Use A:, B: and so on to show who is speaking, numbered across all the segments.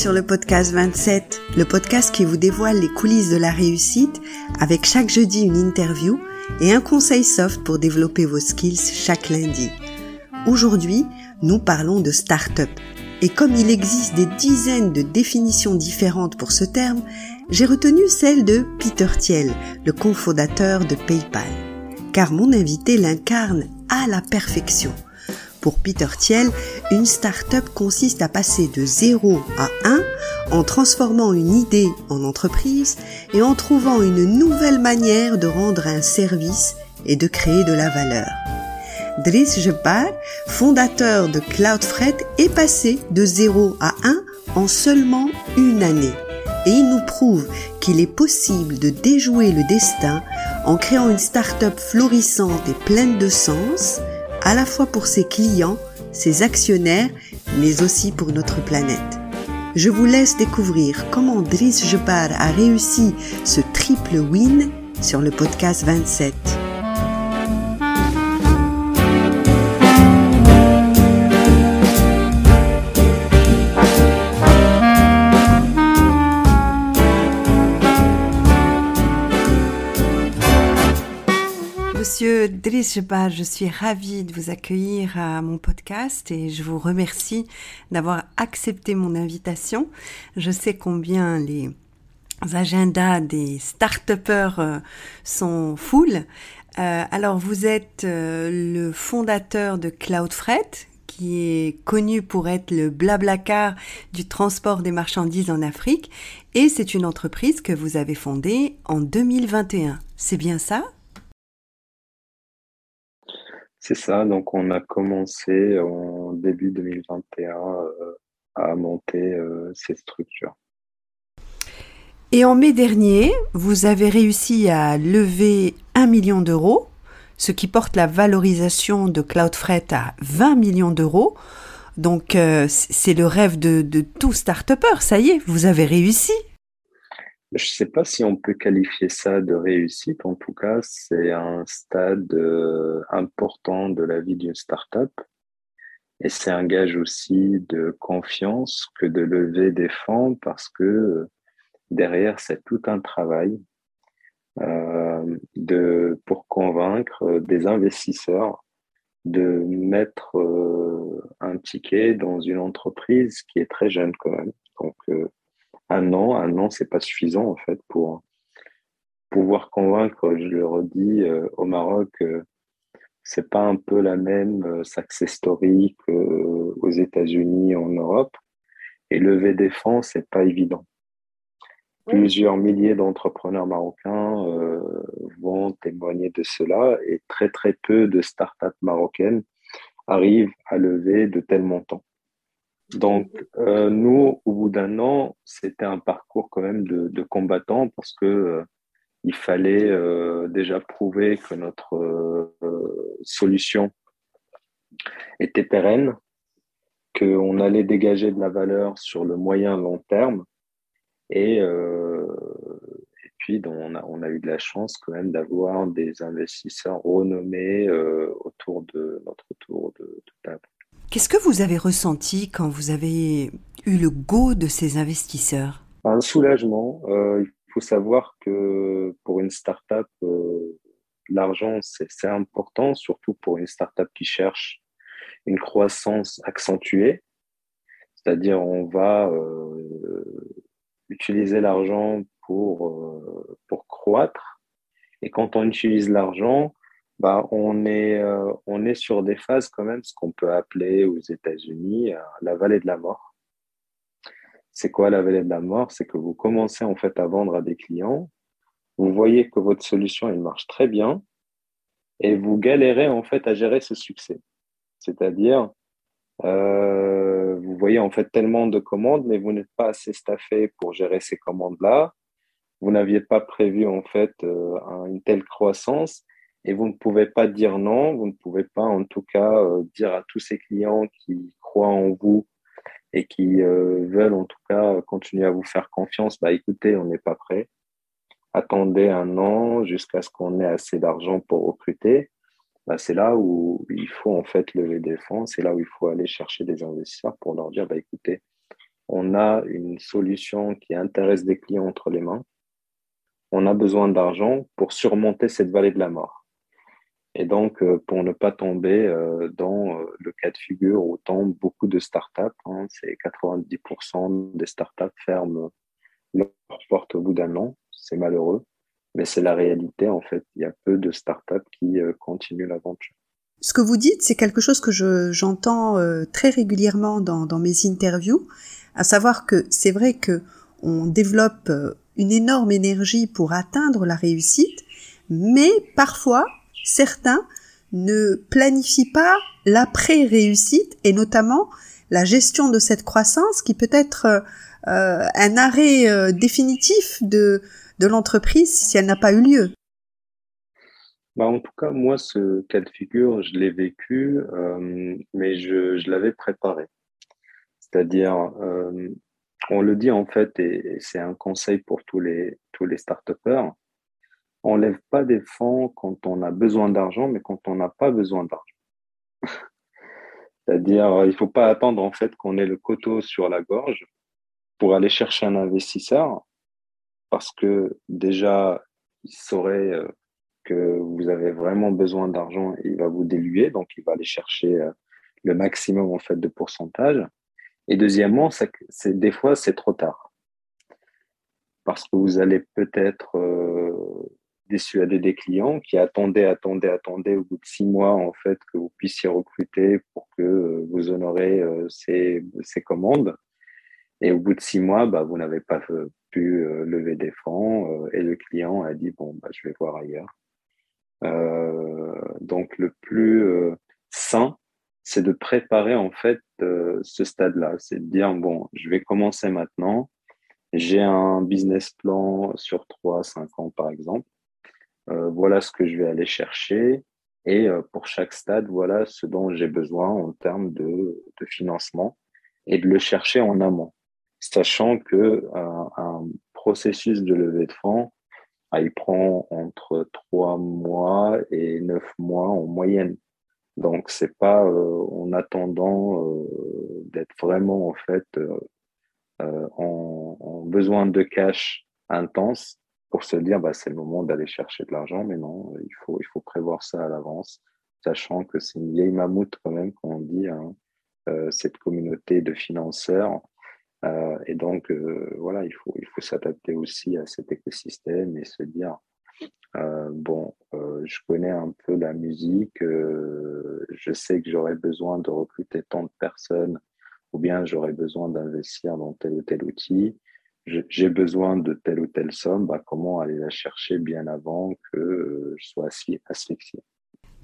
A: sur le podcast 27, le podcast qui vous dévoile les coulisses de la réussite avec chaque jeudi une interview et un conseil soft pour développer vos skills chaque lundi. Aujourd'hui, nous parlons de start-up. Et comme il existe des dizaines de définitions différentes pour ce terme, j'ai retenu celle de Peter Thiel, le cofondateur de PayPal. Car mon invité l'incarne à la perfection. Pour Peter Thiel, une start-up consiste à passer de 0 à 1 en transformant une idée en entreprise et en trouvant une nouvelle manière de rendre un service et de créer de la valeur. Driss Jebbar, fondateur de Cloudfret, est passé de 0 à 1 en seulement une année. Et il nous prouve qu'il est possible de déjouer le destin en créant une start-up florissante et pleine de sens, à la fois pour ses clients, ses actionnaires, mais aussi pour notre planète. Je vous laisse découvrir comment Driss Jebbar a réussi ce triple win sur le podcast 27. Monsieur Driss Jebbar, je suis ravie de vous accueillir à mon podcast et je vous remercie d'avoir accepté mon invitation. Je sais combien les agendas des start-upers sont full. Euh, alors vous êtes euh, le fondateur de Cloudfret, qui est connu pour être le blablacar du transport des marchandises en Afrique, et c'est une entreprise que vous avez fondée en 2021. C'est bien ça?
B: C'est ça, donc on a commencé en début 2021 à monter ces structures.
A: Et en mai dernier, vous avez réussi à lever 1 million d'euros, ce qui porte la valorisation de Cloudfret à 20 millions d'euros. Donc c'est le rêve de, de tout start-upper, ça y est, vous avez réussi.
B: Je ne sais pas si on peut qualifier ça de réussite. En tout cas, c'est un stade euh, important de la vie d'une startup. Et c'est un gage aussi de confiance que de lever des fonds parce que euh, derrière, c'est tout un travail euh, de, pour convaincre des investisseurs de mettre euh, un ticket dans une entreprise qui est très jeune quand même. Donc, euh, un an, un an, c'est pas suffisant en fait pour pouvoir convaincre. Je le redis euh, au Maroc, euh, c'est pas un peu la même euh, success story qu'aux États-Unis, en Europe. Et lever des fonds, c'est pas évident. Plusieurs milliers d'entrepreneurs marocains vont témoigner de cela et très très peu de startups marocaines arrivent à lever de tels montants. Donc, euh, nous, au bout d'un an, c'était un parcours quand même de, de combattant parce que euh, il fallait euh, déjà prouver que notre euh, solution était pérenne, qu'on allait dégager de la valeur sur le moyen long terme et, euh, et puis on, a, on a eu de la chance quand même d'avoir des investisseurs renommés autour de notre tour de table.
A: Qu'est-ce que vous avez ressenti quand vous avez eu le go de ces investisseurs?
B: Un soulagement. Euh, il faut savoir que pour une startup, euh, l'argent, c'est important, surtout pour une startup qui cherche une croissance accentuée. C'est-à-dire, on va euh, utiliser l'argent pour, euh, pour croître. Et quand on utilise l'argent, bah, on, est, euh, on est sur des phases quand même, ce qu'on peut appeler aux États-Unis euh, la vallée de la mort. C'est quoi la vallée de la mort? C'est que vous commencez en fait à vendre à des clients, vous voyez que votre solution elle marche très bien et vous galérez en fait à gérer ce succès. C'est-à-dire, euh, vous voyez en fait tellement de commandes, mais vous n'êtes pas assez staffé pour gérer ces commandes-là. Vous n'aviez pas prévu en fait une telle croissance et vous ne pouvez pas dire non, vous ne pouvez pas en tout cas euh, dire à tous ces clients qui croient en vous et qui euh, veulent en tout cas continuer à vous faire confiance, bah écoutez, on n'est pas prêt. Attendez un an jusqu'à ce qu'on ait assez d'argent pour recruter. Bah, c'est là où il faut en fait lever des fonds, c'est là où il faut aller chercher des investisseurs pour leur dire bah écoutez, on a une solution qui intéresse des clients entre les mains. On a besoin d'argent pour surmonter cette vallée de la mort. Et donc, euh, pour ne pas tomber euh, dans euh, le cas de figure où tombent beaucoup de startups, hein, c'est 90% des startups ferment leurs portes au bout d'un an. C'est malheureux, mais c'est la réalité en fait. Il y a peu de startups qui continuent l'aventure.
A: Ce que vous dites, c'est quelque chose que j'entends très régulièrement dans, dans, mes interviews, à savoir que c'est vrai que on développe une énorme énergie pour atteindre la réussite, mais parfois certains ne planifient pas l'après-réussite et notamment la gestion de cette croissance qui peut être euh, un arrêt euh, définitif de, de l'entreprise si elle n'a pas eu lieu.
B: Bah en tout cas, moi, ce cas de figure, je l'ai vécu, euh, mais je, je l'avais préparé. C'est-à-dire, on le dit en fait, et, c'est un conseil pour tous les, tous les start-upers, on lève pas des fonds quand on a besoin d'argent, mais quand on n'a pas besoin d'argent. C'est-à-dire, il faut pas attendre en fait qu'on ait le coteau sur la gorge pour aller chercher un investisseur, parce que déjà, il saurait euh, que vous avez vraiment besoin d'argent et il va vous déluer, donc il va aller chercher euh, le maximum en fait de pourcentage. Et deuxièmement, des fois c'est trop tard parce que vous allez peut-être euh, dissuader des clients qui attendaient, attendaient, attendaient au bout de six mois en fait que vous puissiez recruter pour que euh, vous honorez euh, ces, commandes. Et au bout de six mois, bah, vous n'avez pas euh, pu lever des fonds et le client a dit bon bah, je vais voir ailleurs. donc le plus sain, c'est de préparer en fait ce stade-là, c'est de dire bon je vais commencer maintenant. J'ai un business plan sur trois, cinq ans par exemple. Euh, voilà ce que je vais aller chercher. Et euh, pour chaque stade, voilà ce dont j'ai besoin en termes de, financement et de le chercher en amont, sachant que euh, un processus de levée de fonds, ah, il prend entre trois mois et neuf mois en moyenne. Donc c'est pas en attendant d'être vraiment en fait en, en, besoin de cash intense pour se dire bah, c'est le moment d'aller chercher de l'argent, mais non, il faut, il faut prévoir ça à l'avance, sachant que c'est une vieille mammouth quand même, quand on dit, hein, euh, cette communauté de financeurs. Euh, et donc, euh, voilà, il faut, il faut s'adapter aussi à cet écosystème et se dire, bon, je connais un peu la musique, je sais que j'aurais besoin de recruter tant de personnes ou bien j'aurais besoin d'investir dans tel ou tel outil j'ai besoin de telle ou telle somme, bah, comment aller la chercher bien avant que euh, je sois asphyxié?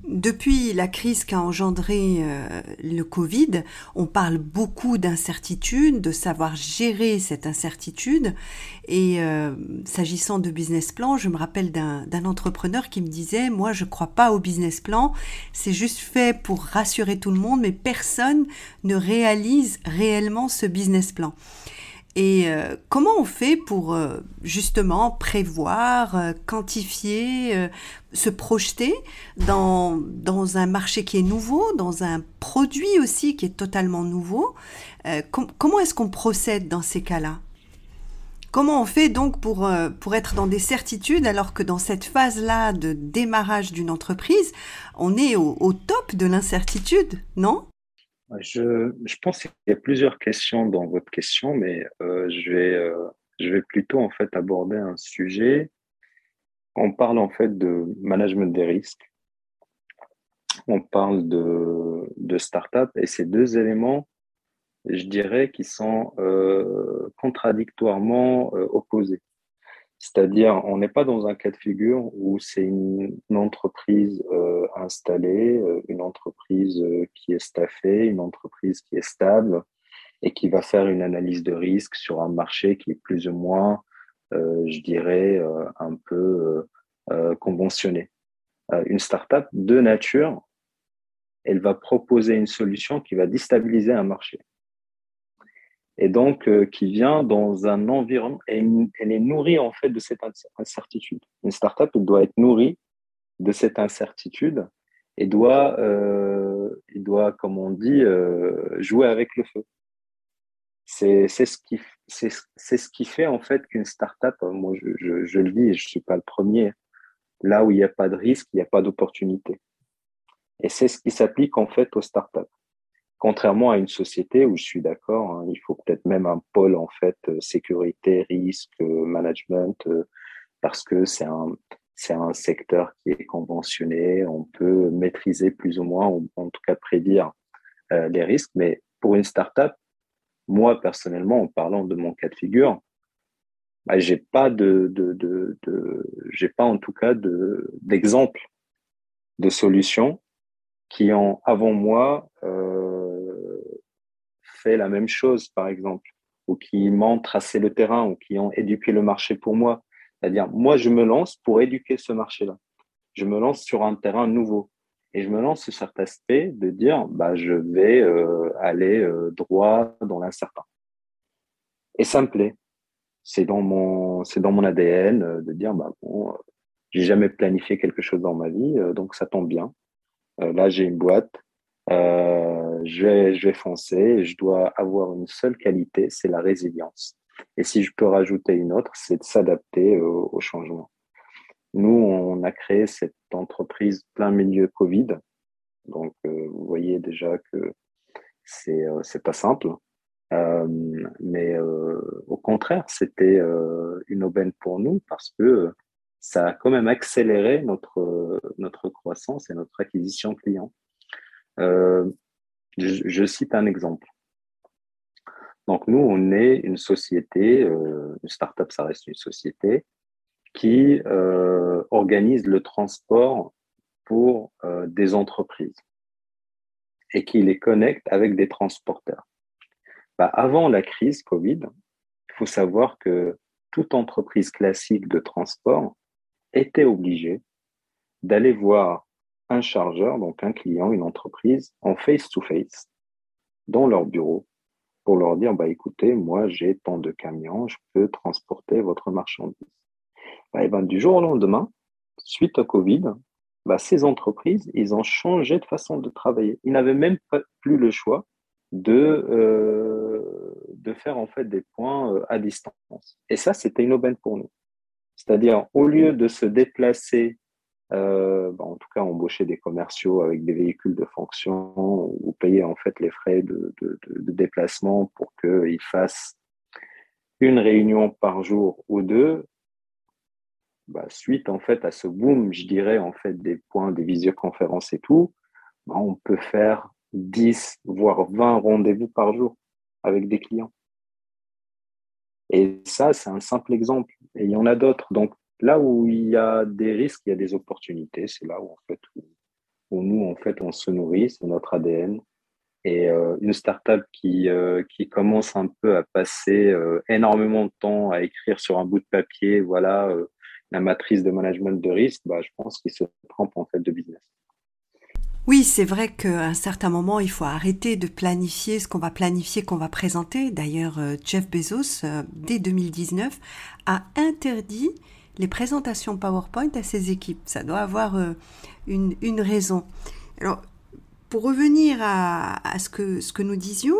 A: Depuis la crise qu'a engendré euh, le Covid, on parle beaucoup d'incertitude, de savoir gérer cette incertitude. Et euh, s'agissant de business plan, je me rappelle d'un entrepreneur qui me disait, moi je ne crois pas au business plan, c'est juste fait pour rassurer tout le monde, mais personne ne réalise réellement ce business plan. Et euh, comment on fait pour euh, justement prévoir, euh, quantifier, se projeter dans, dans un marché qui est nouveau, dans un produit aussi qui est totalement nouveau? Comment est-ce qu'on procède dans ces cas-là? Comment on fait donc pour, pour être dans des certitudes alors que dans cette phase-là de démarrage d'une entreprise, on est au, au top de l'incertitude, non?
B: Je, je, pense qu'il y a plusieurs questions dans votre question, mais euh, je, vais, euh, je vais plutôt en fait aborder un sujet. On parle en fait de management des risques. On parle de, de start-up et ces deux éléments, je dirais, qui sont euh, contradictoirement euh, opposés. C'est-à-dire, on n'est pas dans un cas de figure où c'est une, entreprise euh, installée, euh, une entreprise euh, qui est staffée, une entreprise qui est stable et qui va faire une analyse de risque sur un marché qui est plus ou moins, je dirais, un peu conventionné. une startup de nature, elle va proposer une solution qui va déstabiliser un marché et donc euh, qui vient dans un environnement, elle est nourrie en fait de cette incertitude. Une startup doit être nourrie de cette incertitude et doit, euh, doit, comme on dit, euh, jouer avec le feu. C'est ce qui ce qui fait en fait qu'une startup, moi je, je, le dis, je suis pas le premier. Là où il n'y a pas de risque, il n'y a pas d'opportunité. Et c'est ce qui s'applique en fait aux startups. Contrairement à une société où je suis d'accord, hein, il faut peut-être même un pôle en fait euh, sécurité, risque, euh, management, euh, parce que c'est un c'est un secteur qui est conventionné, on peut maîtriser plus ou moins, en tout cas prédire les risques. Mais pour une startup, moi personnellement, en parlant de mon cas de figure, bah, j'ai pas de, de, de, de j'ai pas en tout cas de d'exemple de solutions qui ont avant moi euh, fait la même chose, par exemple, ou qui m'ont tracé le terrain, ou qui ont éduqué le marché pour moi. C'est-à-dire, moi, je me lance pour éduquer ce marché-là. Je me lance sur un terrain nouveau. Et je me lance sur cet aspect de dire, bah, je vais euh, aller euh, droit dans l'incertain. Et ça me plaît. C'est dans mon, c'est dans mon ADN euh, de dire, bah, bon, euh, j'ai jamais planifié quelque chose dans ma vie, donc ça tombe bien. Euh, là, j'ai une boîte, euh, je, vais, je vais foncer je dois avoir une seule qualité, c'est la résilience. Et si je peux rajouter une autre, c'est de s'adapter au, au, changement. Nous, on a créé cette entreprise plein milieu Covid. Donc, euh, vous voyez déjà que c'est euh, c'est pas simple. Euh, mais euh, au contraire, c'était une aubaine pour nous parce que ça a quand même accéléré notre, notre croissance et notre acquisition client. Euh, je, cite un exemple. Donc nous, on est une société, euh, une startup, ça reste une société, qui euh, organise le transport pour euh, des entreprises et qui les connecte avec des transporteurs. Bah, avant la crise Covid, il faut savoir que toute entreprise classique de transport était obligé d'aller voir un chargeur, donc un client, une entreprise, en face-to-face, dans leur bureau, pour leur dire, bah, écoutez, moi, j'ai tant de camions, je peux transporter votre marchandise. Bah, et ben, du jour au lendemain, suite au Covid, bah, ces entreprises, ils ont changé de façon de travailler. Ils n'avaient même plus le choix de, euh, de faire en fait des points euh, à distance. Et ça, c'était une aubaine pour nous. C'est-à-dire, au lieu de se déplacer, euh, bah, en tout cas embaucher des commerciaux avec des véhicules de fonction ou payer en fait les frais de, déplacement pour qu'ils fassent une réunion par jour ou deux, bah, suite en fait à ce boom, je dirais en fait des points, des visioconférences et tout, bah, on peut faire 10 voire 20 rendez-vous par jour avec des clients. Et ça, c'est un simple exemple. Et il y en a d'autres. Donc, là où il y a des risques, il y a des opportunités. C'est là où, en fait, où, nous, en fait, on se nourrit, c'est notre ADN. Et euh, une startup qui, euh, qui commence un peu à passer euh, énormément de temps à écrire sur un bout de papier, voilà, euh, la matrice de management de risque, bah, je pense qu'il se trompe en fait de business.
A: Oui, c'est vrai qu'à un certain moment, il faut arrêter de planifier ce qu'on va planifier, qu'on va présenter. D'ailleurs, euh, Jeff Bezos, euh, dès 2019, a interdit les présentations PowerPoint à ses équipes. Ça doit avoir euh, une, raison. Alors, pour revenir à, ce, que, nous disions,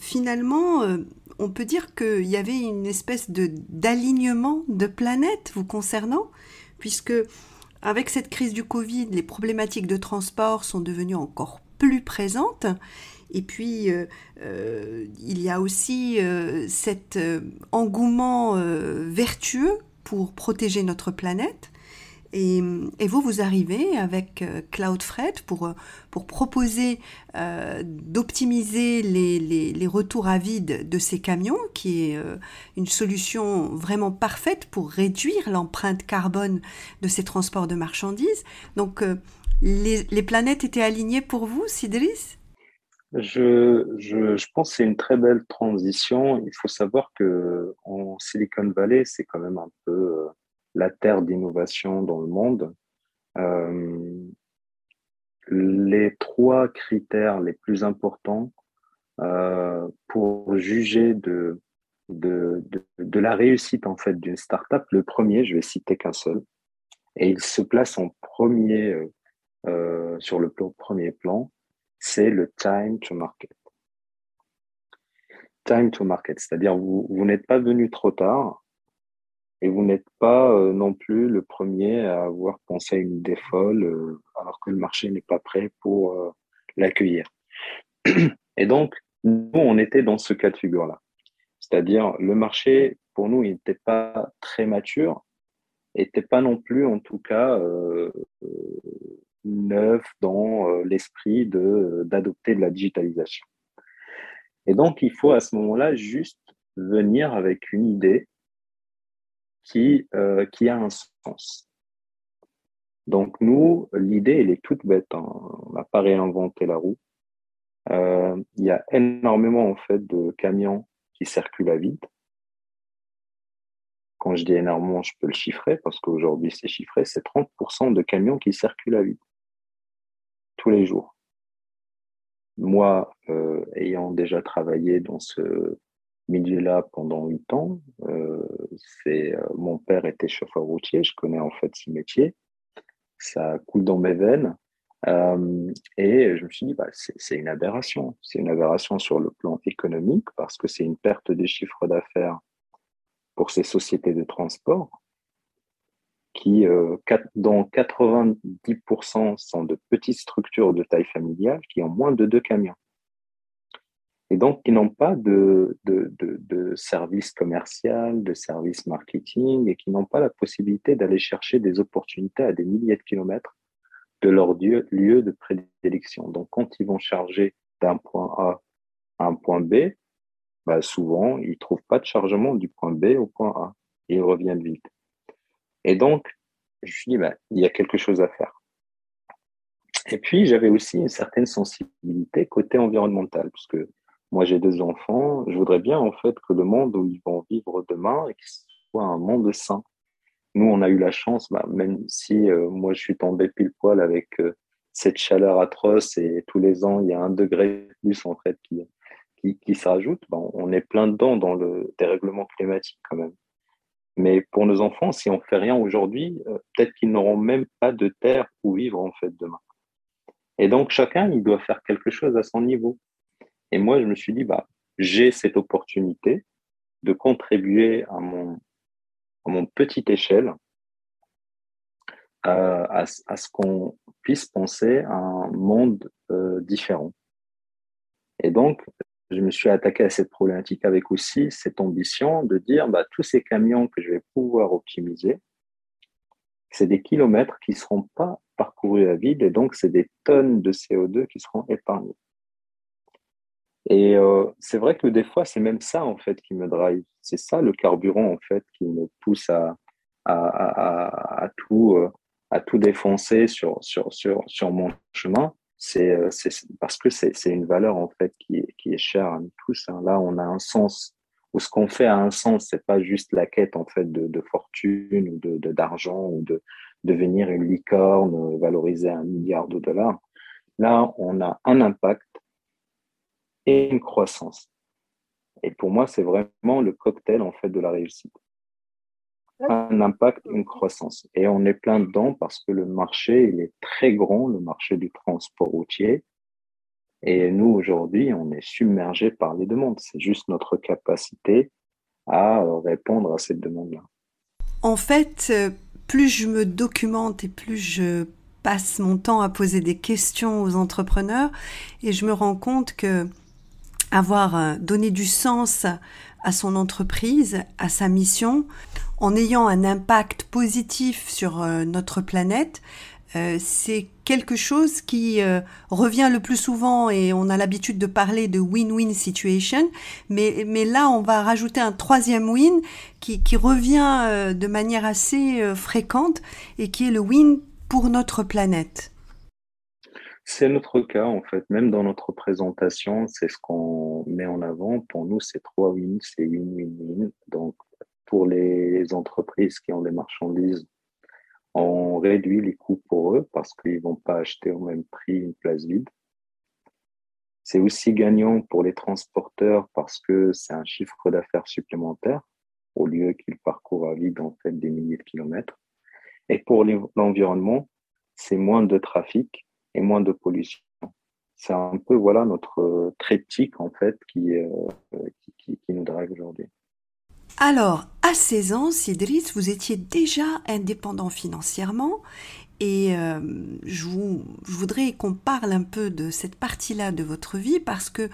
A: finalement, on peut dire qu'il y avait une espèce d'alignement de planètes vous concernant, puisque avec cette crise du Covid, les problématiques de transport sont devenues encore plus présentes. Et puis, euh, euh, il y a aussi euh, cet engouement vertueux pour protéger notre planète. Et, vous, vous arrivez avec CloudFreight pour, pour proposer euh, d'optimiser les, les, retours à vide de ces camions, qui est euh, une solution vraiment parfaite pour réduire l'empreinte carbone de ces transports de marchandises. Donc, euh, les, les, planètes étaient alignées pour vous, Sidris
B: je, je, je, pense que c'est une très belle transition. Il faut savoir que en Silicon Valley, c'est quand même un peu la terre d'innovation dans le monde. Euh, les trois critères les plus importants euh, pour juger de, de, de, la réussite en fait d'une startup, le premier, je vais citer qu'un seul, et il se place en premier euh sur le plan, premier plan, c'est le time to market. time to market, c'est-à-dire vous, vous n'êtes pas venu trop tard et vous n'êtes pas euh, non plus le premier à avoir pensé une idée euh, alors que le marché n'est pas prêt pour euh, l'accueillir. Et donc, nous, on était dans ce cas de figure-là. C'est-à-dire, le marché, pour nous, il n'était pas très mature, n'était pas non plus, en tout cas, neuf dans l'esprit de d'adopter de la digitalisation. Et donc, il faut à ce moment-là juste venir avec une idée qui, euh, qui a un sens. Donc, nous, l'idée, elle est toute bête. Hein. On n'a pas réinventé la roue. Euh, il y a énormément, en fait, de camions qui circulent à vide. Quand je dis énormément, je peux le chiffrer parce qu'aujourd'hui, c'est chiffré. C'est 30% de camions qui circulent à vide tous les jours moi, euh, ayant déjà travaillé dans ce milieu-là pendant huit ans, euh, c'est euh, mon père était chauffeur routier, je connais en fait ce métier, ça coule dans mes veines, et je me suis dit, bah, c'est une aberration, c'est une aberration sur le plan économique parce que c'est une perte de chiffre d'affaires pour ces sociétés de transport qui, euh, dont 90% sont de petites structures de taille familiale qui ont moins de deux camions. Et donc, qui n'ont pas de, de, de, service commercial, de service marketing, et qui n'ont pas la possibilité d'aller chercher des opportunités à des milliers de kilomètres de leur lieu, lieu de prédilection. Donc, quand ils vont charger d'un point A à un point B, bah souvent, ils trouvent pas de chargement du point B au point A. Et ils reviennent vite. Et donc, je me suis dit, bah, il y a quelque chose à faire. Et puis, j'avais aussi une certaine sensibilité côté environnemental, parce moi, j'ai deux enfants. Je voudrais bien, en fait, que le monde où ils vont vivre demain soit un monde sain. Nous, on a eu la chance, bah, même si euh, moi, je suis tombé pile poil avec euh, cette chaleur atroce et tous les ans, il y a un degré de plus, en fait, qui, qui, qui se rajoute, bah, on est plein dedans dans le dérèglement climatique quand même. Mais pour nos enfants, si on fait rien aujourd'hui, euh, peut-être qu'ils n'auront même pas de terre où vivre en fait demain. Et donc chacun, il doit faire quelque chose à son niveau. Et moi, je me suis dit, bah, j'ai cette opportunité de contribuer à mon, à mon petite échelle euh, à, à, ce qu'on puisse penser à un monde euh, différent. Et donc, je me suis attaqué à cette problématique avec aussi cette ambition de dire bah, tous ces camions que je vais pouvoir optimiser, c'est des kilomètres qui ne seront pas parcourus à vide et donc c'est des tonnes de CO2 qui seront épargnées. Et euh, c'est vrai que des fois, c'est même ça en fait qui me drive. C'est ça le carburant en fait qui me pousse à, à, tout, euh, à tout défoncer sur, sur, sur, sur mon chemin euh, c'est parce que c'est une valeur en fait qui qui est chère à nous tous. Hein. Là, on a un sens ou ce qu'on fait a un sens. C'est pas juste la quête en fait de, de fortune ou de d'argent ou de devenir une licorne valorisée à un milliard de dollars. Là, on a un impact et une croissance. Et pour moi, c'est vraiment le cocktail en fait de la réussite un impact, une croissance. Et on est plein dedans parce que le marché, il est très grand, le marché du transport routier. Et nous, aujourd'hui, on est submergé par les demandes. C'est juste notre capacité à répondre à cette demande-là.
A: En fait, plus je me documente et plus je passe mon temps à poser des questions aux entrepreneurs et je me rends compte que avoir euh, donné du sens à son entreprise, à sa mission, en ayant un impact positif sur euh, notre planète, euh, c'est quelque chose qui revient le plus souvent et on a l'habitude de parler de win-win situation, mais, mais là on va rajouter un troisième win qui, qui revient de manière assez fréquente et qui est le win pour notre planète.
B: C'est notre cas, en fait. Même dans notre présentation, c'est ce qu'on met en avant. Pour nous, c'est trois wins, c'est win-win-win. Donc, pour les entreprises qui ont des marchandises, on réduit les coûts pour eux parce qu'ils vont pas acheter au même prix une place vide. C'est aussi gagnant pour les transporteurs parce que c'est un chiffre d'affaires supplémentaire au lieu qu'ils parcourent à vide en fait des milliers de kilomètres. Et pour l'environnement, c'est moins de trafic et moins de pollution. c'est un peu voilà notre triptyque en fait qui, qui, qui, nous drive aujourd'hui.
A: Alors, à 16 ans, Sidris, vous étiez déjà indépendant financièrement et vous, je, voudrais qu'on parle un peu de cette partie-là de votre vie parce que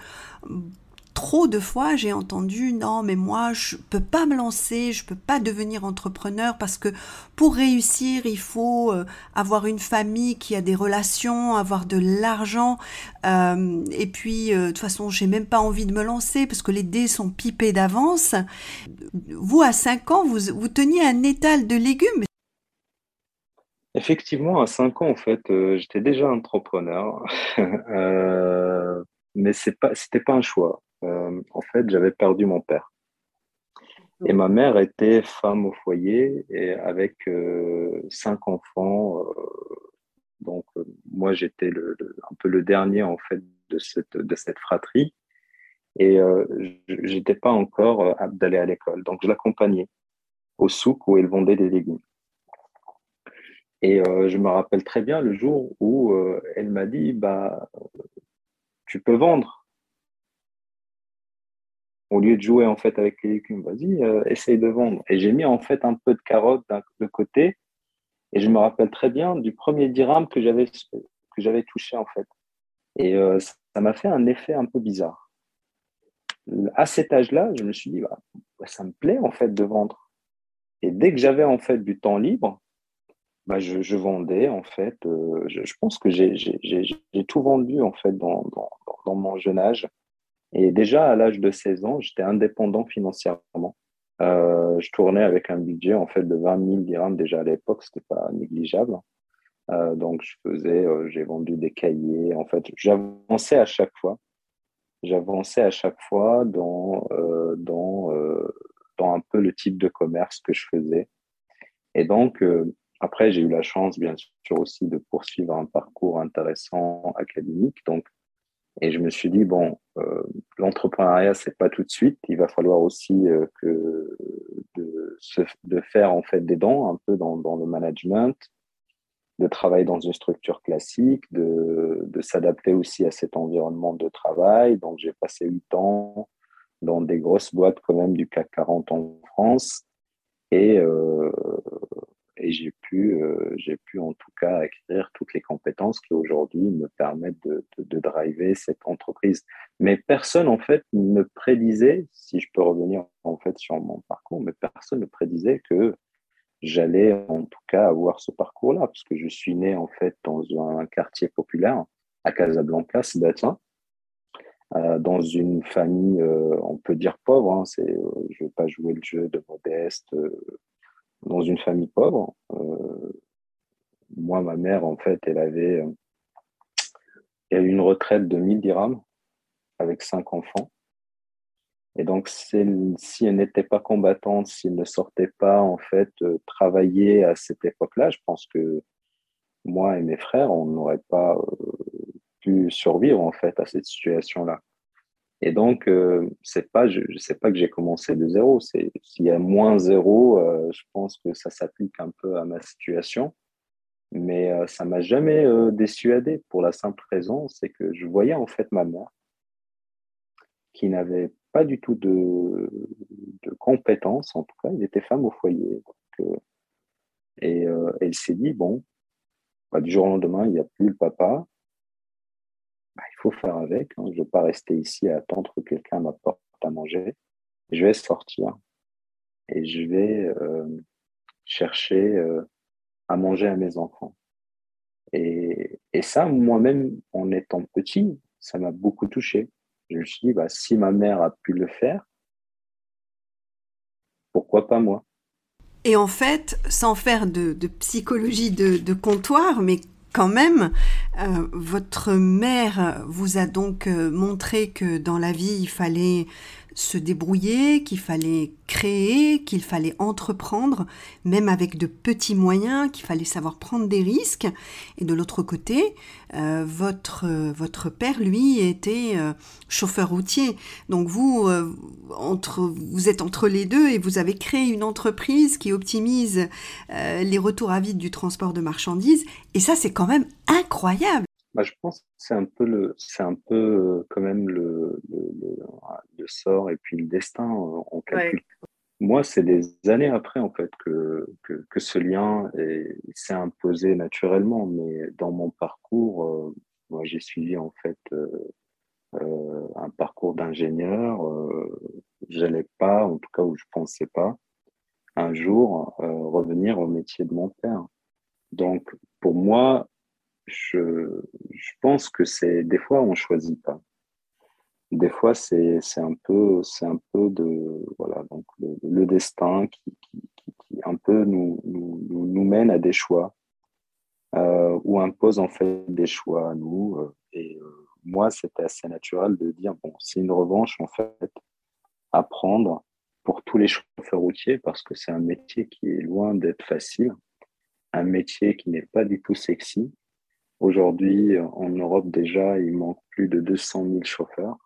A: trop de fois, j'ai entendu non, mais moi, je peux pas me lancer, je peux pas devenir entrepreneur parce que pour réussir, il faut euh, avoir une famille qui a des relations, avoir de l'argent. Euh, et puis, euh, de toute façon, j'ai même pas envie de me lancer parce que les dés sont pipés d'avance. Vous, à 5 ans, vous, vous teniez un étal de légumes?
B: Effectivement, à 5 ans, en fait, j'étais déjà entrepreneur. mais c'est pas, c'était pas un choix. Euh, en fait, j'avais perdu mon père. Et ma mère était femme au foyer et avec euh, cinq enfants. Euh, donc, moi, j'étais le, un peu le dernier, en fait, de cette, de cette fratrie. Et j'étais pas encore apte d'aller à l'école. Donc, je l'accompagnais au souk où elle vendait des légumes. Et je me rappelle très bien le jour où elle m'a dit, bah, tu peux vendre au lieu de jouer en fait avec les légumes, vas-y, euh, essaye de vendre. Et j'ai mis en fait un peu de carottes de côté. Et je me rappelle très bien du premier dirham que j'avais que j'avais touché en fait. Et euh, ça m'a fait un effet un peu bizarre. À cet âge-là, je me suis dit, bah, ça me plaît en fait de vendre. Et dès que j'avais en fait du temps libre, bah, je, vendais en fait. Euh, je, pense que j'ai tout vendu en fait dans mon jeune âge. Et déjà, à l'âge de 16 ans, j'étais indépendant financièrement. Euh, je tournais avec un budget en fait de 20 000 dirhams déjà à l'époque, c'était pas négligeable. Euh, donc je faisais, euh, j'ai vendu des cahiers. En fait, j'avançais à chaque fois. J'avançais à chaque fois dans dans dans un peu le type de commerce que je faisais. Et donc après, j'ai eu la chance, bien sûr, aussi de poursuivre un parcours intéressant académique. Donc et je me suis dit, bon, euh, l'entrepreneuriat, c'est pas tout de suite. Il va falloir aussi euh, que de, de, faire en fait des dons un peu dans, dans le management, de travailler dans une structure classique, de, de s'adapter aussi à cet environnement de travail. Donc, j'ai passé huit ans dans des grosses boîtes quand même du CAC 40 en France. Et, euh, et j'ai pu, euh, j'ai pu en tout cas acquérir toutes les compétences qui aujourd'hui me permettent de, driver cette entreprise. Mais personne en fait ne prédisait, si je peux revenir en fait sur mon parcours, mais personne ne prédisait que j'allais en tout cas avoir ce parcours-là, parce que je suis né en fait dans un quartier populaire à Casablanca, c'est euh, dans une famille, euh, on peut dire pauvre. Hein, je ne vais pas jouer le jeu de modeste. Dans une famille pauvre. Euh, moi, ma mère, en fait, elle avait euh, elle a eu une retraite de 1000 dirhams avec cinq enfants. Et donc, si elle n'était pas combattante, s'il ne sortait pas, en fait, euh, travailler à cette époque-là, je pense que moi et mes frères, on n'aurait pas pu survivre, en fait, à cette situation-là. Et donc, euh, c'est pas, je, je sais pas que j'ai commencé de zéro. C'est s'il y a moins zéro, euh, je pense que ça s'applique un peu à ma situation. Mais euh, ça m'a jamais euh, dissuadé pour la simple raison, c'est que je voyais en fait ma mère qui n'avait pas du tout de, de compétences, en tout cas, elle était femme au foyer. Donc, euh, et elle s'est dit bon, bah, du jour au lendemain, il n'y a plus le papa, faire avec. Hein. Je ne veux pas rester ici à attendre que quelqu'un m'apporte à manger. Je vais sortir et je vais euh, chercher euh, à manger à mes enfants. Et, et ça, moi-même, en étant petit, ça m'a beaucoup touché. Je me suis dit, bah, si ma mère a pu le faire, pourquoi pas moi?
A: Et en fait, sans faire de, psychologie de comptoir, mais quand même, euh, votre mère vous a donc euh, montré que dans la vie, il fallait se débrouiller, qu'il fallait créer, qu'il fallait entreprendre, même avec de petits moyens, qu'il fallait savoir prendre des risques. Et de l'autre côté, euh, votre, votre père, lui, était euh, chauffeur routier. Donc vous, euh, entre, vous êtes entre les deux et vous avez créé une entreprise qui optimise euh, les retours à vide du transport de marchandises. Et ça, c'est quand même incroyable.
B: Bah, je pense que c'est un peu le, c'est un peu euh, quand même le, le, le, sort et puis le destin en calcul. Moi, c'est des années après en fait que que, que ce lien s'est imposé naturellement, mais dans mon parcours, euh, moi j'ai suivi en fait euh, euh, un parcours d'ingénieur. Euh, J'allais pas, en tout cas où je pensais pas, un jour revenir au métier de mon père. Donc pour moi, je, pense que c'est des fois on choisit pas. Des fois c'est un peu c'est un peu de voilà donc le, destin qui, un peu nous, nous, nous mène à des choix euh, ou impose en fait des choix à nous. Euh, et euh, moi c'était assez naturel de dire bon c'est une revanche en fait à prendre pour tous les chauffeurs routiers parce que c'est un métier qui est loin d'être facile, un métier qui n'est pas du tout sexy Aujourd'hui, en Europe déjà, il manque plus de 200 000 chauffeurs.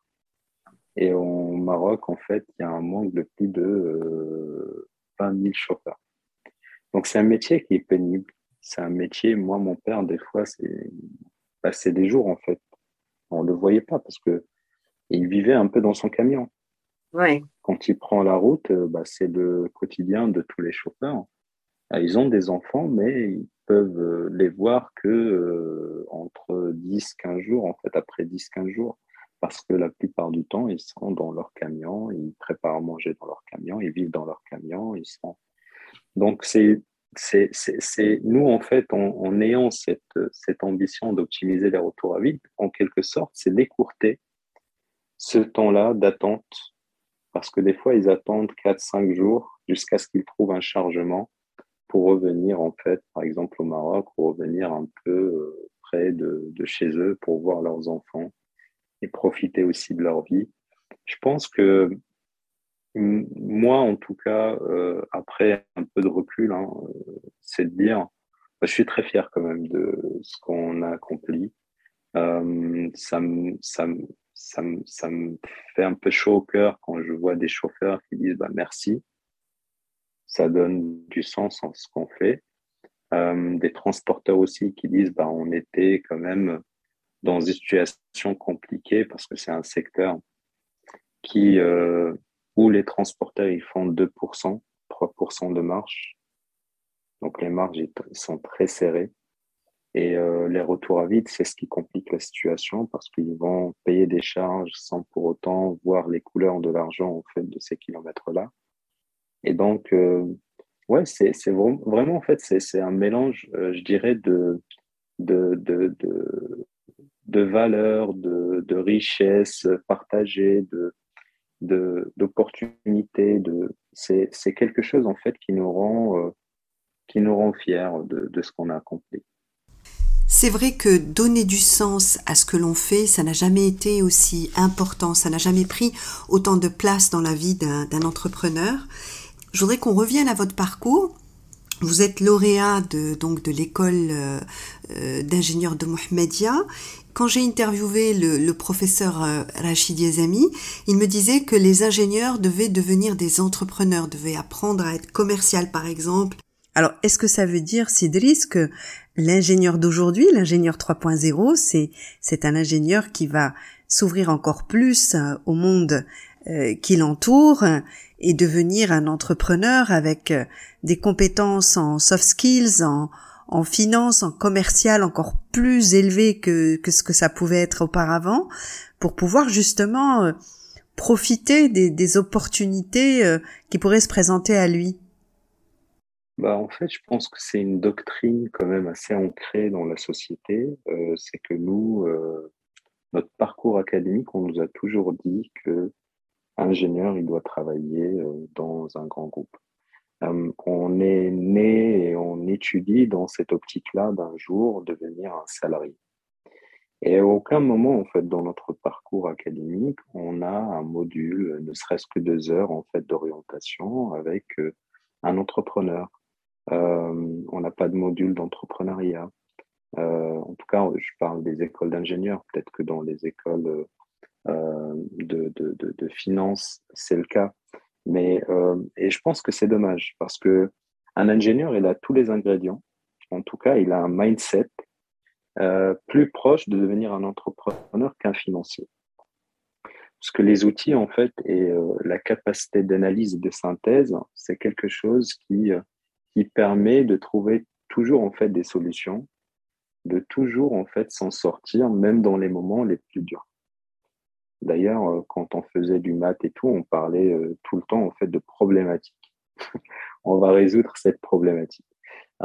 B: Et au Maroc, en fait, il y a un manque de plus de 20 euh, 000 chauffeurs. Donc c'est un métier qui est pénible. C'est un métier, moi, mon père, des fois, c'est passer des jours, en fait. On ne le voyait pas parce que il vivait un peu dans son camion.
A: Ouais.
B: Quand il prend la route, euh, bah, c'est le quotidien de tous les chauffeurs. Ah, ils ont des enfants, mais ils peuvent euh, les voir que euh, entre 10, 15 jours, en fait, après 10, 15 jours. Parce que la plupart du temps, ils sont dans leur camion, ils préparent à manger dans leur camion, ils vivent dans leur camion, ils sont. Donc, c'est, c'est, nous, en fait, en, en ayant cette, cette ambition d'optimiser les retours à vide, en quelque sorte, c'est d'écourter ce temps-là d'attente. Parce que des fois, ils attendent 4, 5 jours jusqu'à ce qu'ils trouvent un chargement pour revenir en fait, par exemple au Maroc, pour revenir un peu euh, près de, chez eux pour voir leurs enfants et profiter aussi de leur vie. Je pense que moi, en tout cas, euh, après un peu de recul, hein, euh, c'est de dire, bah, je suis très fier quand même de ce qu'on a accompli. Ça, me, ça, ça me fait un peu chaud au cœur quand je vois des chauffeurs qui disent bah, merci ça donne du sens en ce qu'on fait. Euh, des transporteurs aussi qui disent bah, on était quand même dans une situation compliquée parce que c'est un secteur qui euh, où les transporteurs ils font 2%, 3% de marge. Donc les marges sont très serrées. Et euh, les retours à vide, c'est ce qui complique la situation parce qu'ils vont payer des charges sans pour autant voir les couleurs de l'argent en fait de ces kilomètres-là. Et donc, euh, ouais, c'est vraiment, en fait, c'est un mélange, euh, je dirais, de, de, de, de, valeurs, de, de richesses partagées, de d'opportunités de c'est c'est quelque chose en fait qui nous rend euh, qui nous rend fiers de, de ce qu'on a accompli
A: c'est vrai que donner du sens à ce que l'on fait, ça n'a jamais été aussi important, ça n'a jamais pris autant de place dans la vie d'un entrepreneur. Je voudrais qu'on revienne à votre parcours. Vous êtes lauréat de, donc de l'école euh, euh, d'ingénieur de Mohamedia. Quand j'ai interviewé le, professeur euh, Rachid Yazami, il me disait que les ingénieurs devaient devenir des entrepreneurs, devaient apprendre à être commercial par exemple. Alors, est-ce que ça veut dire, Sidris, que l'ingénieur d'aujourd'hui, l'ingénieur 3.0, c'est, c'est un ingénieur qui va s'ouvrir encore plus au monde qui l'entoure et devenir un entrepreneur avec euh, des compétences en soft skills, en, en finance, en commercial encore plus élevées que, que ce que ça pouvait être auparavant, pour pouvoir justement euh, profiter des, des opportunités euh, qui pourraient se présenter à lui
B: bah, En fait, je pense que c'est une doctrine quand même assez ancrée dans la société. Euh, c'est que nous, euh, notre parcours académique, on nous a toujours dit que ingénieur, il doit travailler euh, dans un grand groupe. Euh, on est né et on étudie dans cette optique-là d'un jour devenir un salarié. Et à aucun moment, en fait, dans notre parcours académique, on a un module, ne serait-ce que deux heures, en fait, d'orientation avec euh, un entrepreneur. On n'a pas de module d'entrepreneuriat. En tout cas, je parle des écoles d'ingénieurs. Peut-être que dans les écoles de, de, de, de finances, c'est le cas. Mais euh, et je pense que c'est dommage parce que un ingénieur, il a tous les ingrédients. En tout cas, il a un mindset euh, plus proche de devenir un entrepreneur qu'un financier. Parce que les outils, en fait, et euh, la capacité d'analyse et de synthèse, c'est quelque chose qui, euh, qui permet de trouver toujours, en fait, des solutions, de toujours, en fait, s'en sortir, même dans les moments les plus durs. D'ailleurs, quand on faisait du maths et tout, on parlait tout le temps, en fait, de problématiques. on va résoudre cette problématique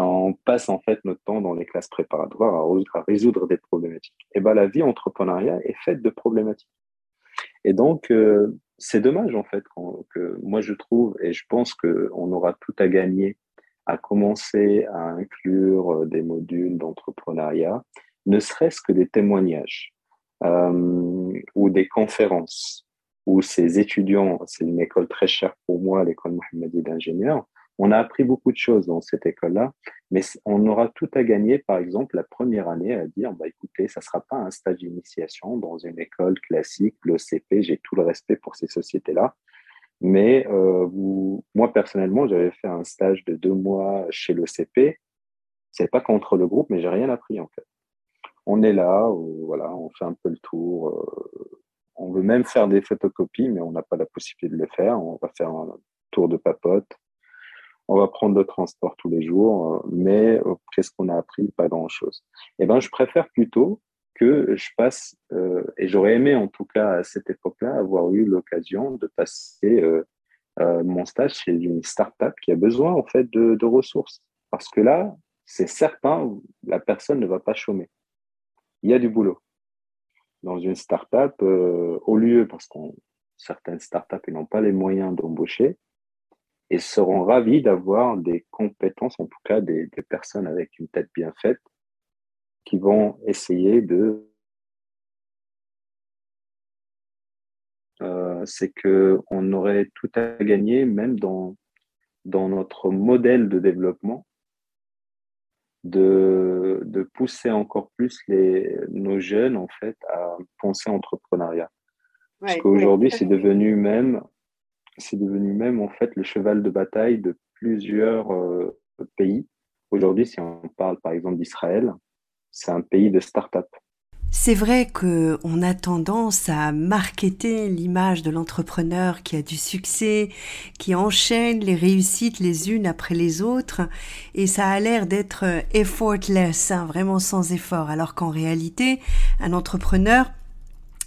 B: on passe en fait notre temps dans les classes préparatoires à, résoudre des problématiques. Et ben la vie entrepreneuriale est faite de problématiques. Et donc euh, c'est dommage en fait que moi je trouve et je pense que on aura tout à gagner à commencer à inclure euh, des modules d'entrepreneuriat, ne serait-ce que des témoignages euh, ou des conférences où ces étudiants, c'est une école très chère pour moi, l'école Mohammadi d'ingénieur, on a appris beaucoup de choses dans cette école-là, mais on aura tout à gagner, par exemple, la première année à dire, bah, écoutez, ça ne sera pas un stage d'initiation dans une école classique, l'OCP, j'ai tout le respect pour ces sociétés-là. Mais euh, vous, moi, personnellement, j'avais fait un stage de deux mois chez l'OCP. C'est pas contre le groupe, mais j'ai rien appris, en fait. On est là, voilà, on fait un peu le tour. Euh, on veut même faire des photocopies, mais on n'a pas la possibilité de le faire. On va faire un tour de papote on va prendre le transport tous les jours, euh, mais euh, qu'est-ce qu'on a appris? Pas grand-chose. Eh ben, je préfère plutôt que je passe, euh, et j'aurais aimé en tout cas à cette époque-là avoir eu l'occasion de passer mon stage chez une start-up qui a besoin en fait de ressources. Parce que là, c'est certain, la personne ne va pas chômer. Il y a du boulot. Dans une start-up, au lieu, parce que certaines start-up n'ont pas les moyens d'embaucher, et seront ravis d'avoir des compétences, en tout cas des, personnes avec une tête bien faite, qui vont essayer de... Euh, c'est qu'on aurait tout à gagner, même dans, dans notre modèle de développement, de, de pousser encore plus les, nos jeunes en fait à penser entrepreneuriat. Parce qu'aujourd'hui, c'est devenu même c'est devenu même en fait le cheval de bataille de plusieurs euh, pays. Aujourd'hui, si on parle par exemple d'Israël, c'est un pays de start-up.
A: C'est vrai que on a tendance à marketer l'image de l'entrepreneur qui a du succès, qui enchaîne les réussites les unes après les autres, et ça a l'air d'être effortless, hein, vraiment sans effort, alors qu'en réalité, un entrepreneur,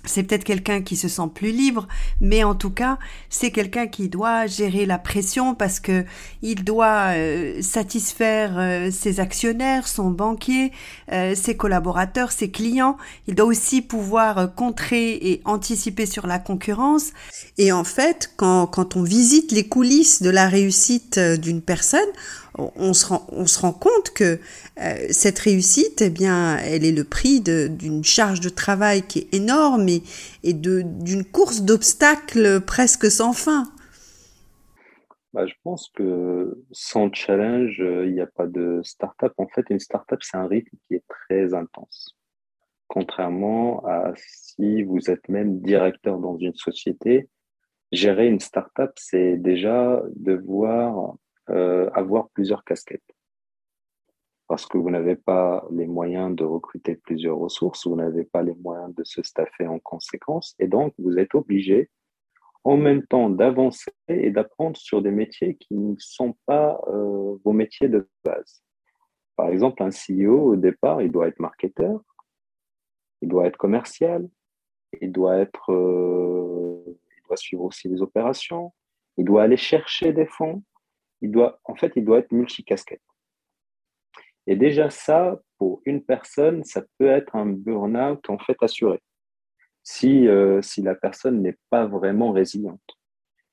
A: c'est peut-être quelqu'un qui se sent plus libre, mais en tout cas, c'est quelqu'un qui doit gérer la pression parce que il doit euh, satisfaire euh, ses actionnaires, son banquier, euh, ses collaborateurs, ses clients. Il doit aussi pouvoir contrer et anticiper sur la concurrence. Et en fait, quand, quand on visite les coulisses de la réussite d'une personne, on se rend, on se rend compte que euh, cette réussite, eh bien, elle est le prix d'une charge de travail qui est énorme et, et d'une course d'obstacles presque sans fin.
B: Bah, je pense que sans challenge, il n'y a pas de start-up. En fait, une start-up, c'est un rythme qui est très intense. Contrairement à si vous êtes même directeur dans une société, gérer une start-up, c'est déjà devoir euh, avoir plusieurs casquettes. Parce que vous n'avez pas les moyens de recruter plusieurs ressources, vous n'avez pas les moyens de se staffer en conséquence, et donc vous êtes obligé en même temps d'avancer et d'apprendre sur des métiers qui ne sont pas euh, vos métiers de base. Par exemple, un CEO, au départ, il doit être marketeur, il doit être commercial, il doit être, euh, il doit suivre aussi les opérations, il doit aller chercher des fonds, il doit, en fait, il doit être multicasquette. Et déjà ça, pour une personne, ça peut être un burn-out en fait assuré, si, euh, si la personne n'est pas vraiment résiliente.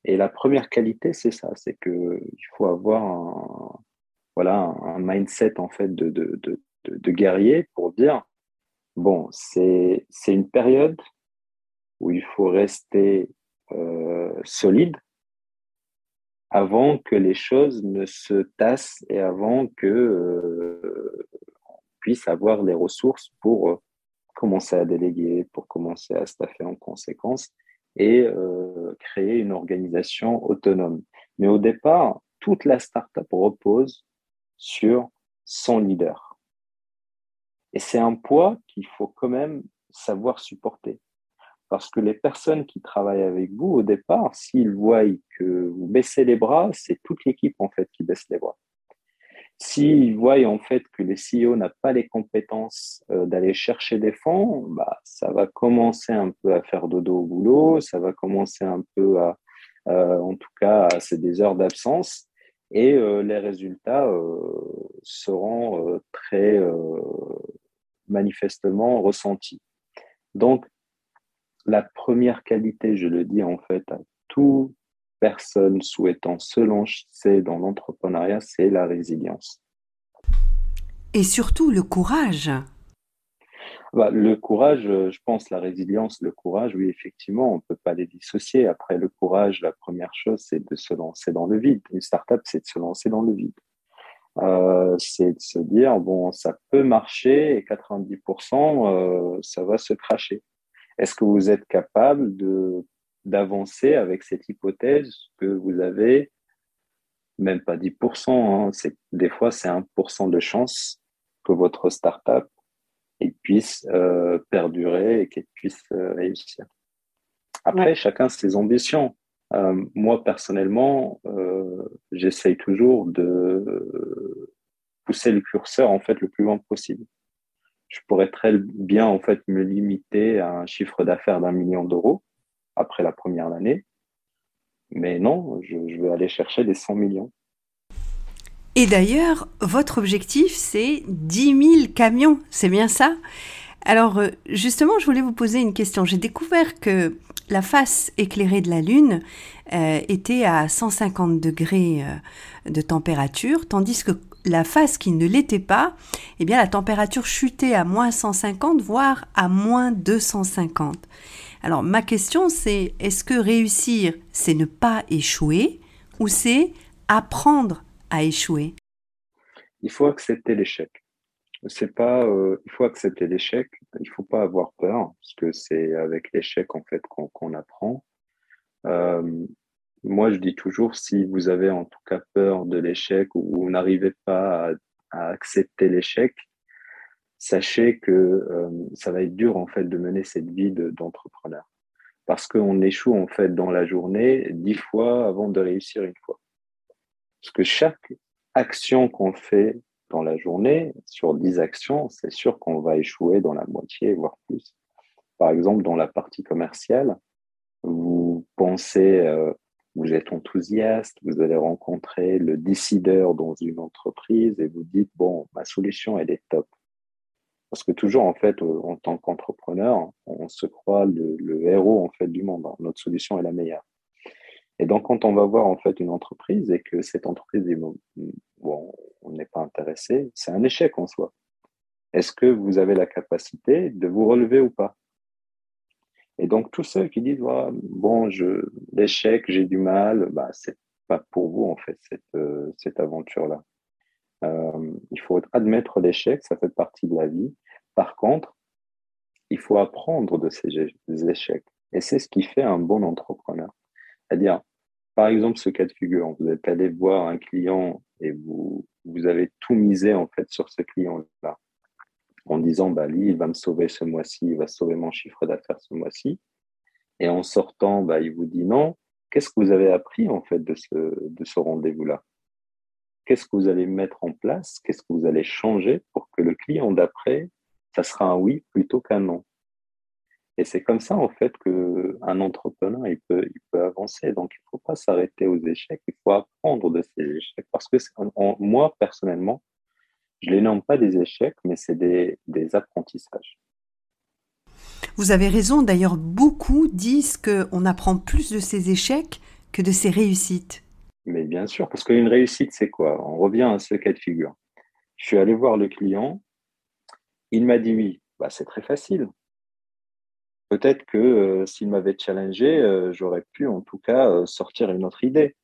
B: Et la première qualité, c'est ça, c'est qu'il faut avoir un, voilà, un mindset en fait de, de, de, de guerrier pour dire, bon, c'est une période où il faut rester euh, solide, avant que les choses ne se tassent et avant que euh, puisse avoir les ressources pour euh, commencer à déléguer, pour commencer à staffer en conséquence et euh, créer une organisation autonome. Mais au départ, toute la startup repose sur son leader. Et c'est un poids qu'il faut quand même savoir supporter. Parce que les personnes qui travaillent avec vous, au départ, s'ils voient que vous baissez les bras, c'est toute l'équipe en fait qui baisse les bras. S'ils voient en fait que les CEO n'a pas les compétences euh, d'aller chercher des fonds, bah, ça va commencer un peu à faire dodo au boulot, ça va commencer un peu à, euh, en tout cas, c'est des heures d'absence et euh, les résultats seront très manifestement ressentis. Donc, la première qualité, je le dis en fait à toute personne souhaitant se lancer dans l'entrepreneuriat, c'est la résilience.
A: Et surtout le courage.
B: Bah, le courage, je pense, la résilience, le courage, oui, effectivement, on ne peut pas les dissocier. Après, le courage, la première chose, c'est de se lancer dans le vide. Une startup, c'est de se lancer dans le vide. Euh, c'est de se dire, bon, ça peut marcher et 90%, euh, ça va se cracher. Est-ce que vous êtes capable de d'avancer avec cette hypothèse que vous avez même pas 10%, hein, c'est, des fois c'est 1% de chance que votre startup puisse euh, perdurer et qu'elle puisse euh, réussir? Après, chacun ses ambitions. Euh, moi, personnellement, j'essaye toujours de pousser le curseur en fait le plus loin possible je pourrais très bien en fait me limiter à un chiffre d'affaires d'un million d'euros après la première année. Mais non, je, je, veux aller chercher des 100 millions.
A: Et d'ailleurs, votre objectif, c'est 10 000 camions, c'est bien ça? Alors, euh, justement, je voulais vous poser une question. J'ai découvert que la face éclairée de la Lune euh, était à 150 degrés euh, de température, tandis que la face qui ne l'était pas, eh bien la température chutait à moins 150, voire à moins 250. Alors ma question c'est, est-ce que réussir, c'est ne pas échouer ou c'est apprendre à échouer?
B: Il faut accepter l'échec. C'est pas, euh, il faut accepter l'échec. Il faut pas avoir peur parce que c'est avec l'échec en fait qu'on apprend. Euh, moi, je dis toujours, si vous avez en tout cas peur de l'échec ou vous n'arrivez pas à, accepter l'échec, sachez que euh, ça va être dur en fait de mener cette vie d'entrepreneur. parce qu'on échoue en fait dans la journée dix fois avant de réussir une fois. Parce que chaque action qu'on fait dans la journée, sur dix actions, c'est sûr qu'on va échouer dans la moitié, voire plus. Par exemple, dans la partie commerciale, vous pensez euh, vous êtes enthousiaste, vous allez rencontrer le décideur dans une entreprise et vous dites, bon, ma solution, elle est top. Parce que toujours, en fait, euh, en tant qu'entrepreneur, on se croit le, héros, en fait, du monde. Hein. Notre solution est la meilleure. Et donc, quand on va voir, en fait, une entreprise et que cette entreprise dit, bon, on n'est pas intéressé, c'est un échec en soi. Est-ce que vous avez la capacité de vous relever ou pas? Et donc, tous ceux qui disent, bon, je, l'échec, j'ai du mal, bah, c'est pas pour vous, en fait, cette, euh, aventure-là. Euh, il faut admettre l'échec, ça fait partie de la vie. Par contre, il faut apprendre de ces échecs. Et c'est ce qui fait un bon entrepreneur. C'est-à-dire, par exemple, ce cas de figure, vous êtes allé voir un client et vous, vous avez tout misé, en fait, sur ce client-là en disant bah, lui, il va me sauver ce mois-ci, il va sauver mon chiffre d'affaires ce mois-ci. Et en sortant, bah, il vous dit non. Qu'est-ce que vous avez appris en fait de ce, de ce rendez-vous-là? Qu'est-ce que vous allez mettre en place? Qu'est-ce que vous allez changer pour que le client d'après, ça sera un oui plutôt qu'un non? Et c'est comme ça en fait qu'un entrepreneur il peut, il peut avancer. Donc il ne faut pas s'arrêter aux échecs, il faut apprendre de ces échecs. Parce que moi personnellement, je les nomme pas des échecs, mais c'est des, apprentissages.
A: Vous avez raison, d'ailleurs beaucoup disent qu'on apprend plus de ces échecs que de ces réussites.
B: Mais bien sûr, parce qu'une réussite, c'est quoi? On revient à ce cas de figure. Je suis allé voir le client, il m'a dit oui, bah, c'est très facile. Peut-être que euh, s'il m'avait challengé, euh, j'aurais pu en tout cas euh, sortir une autre idée.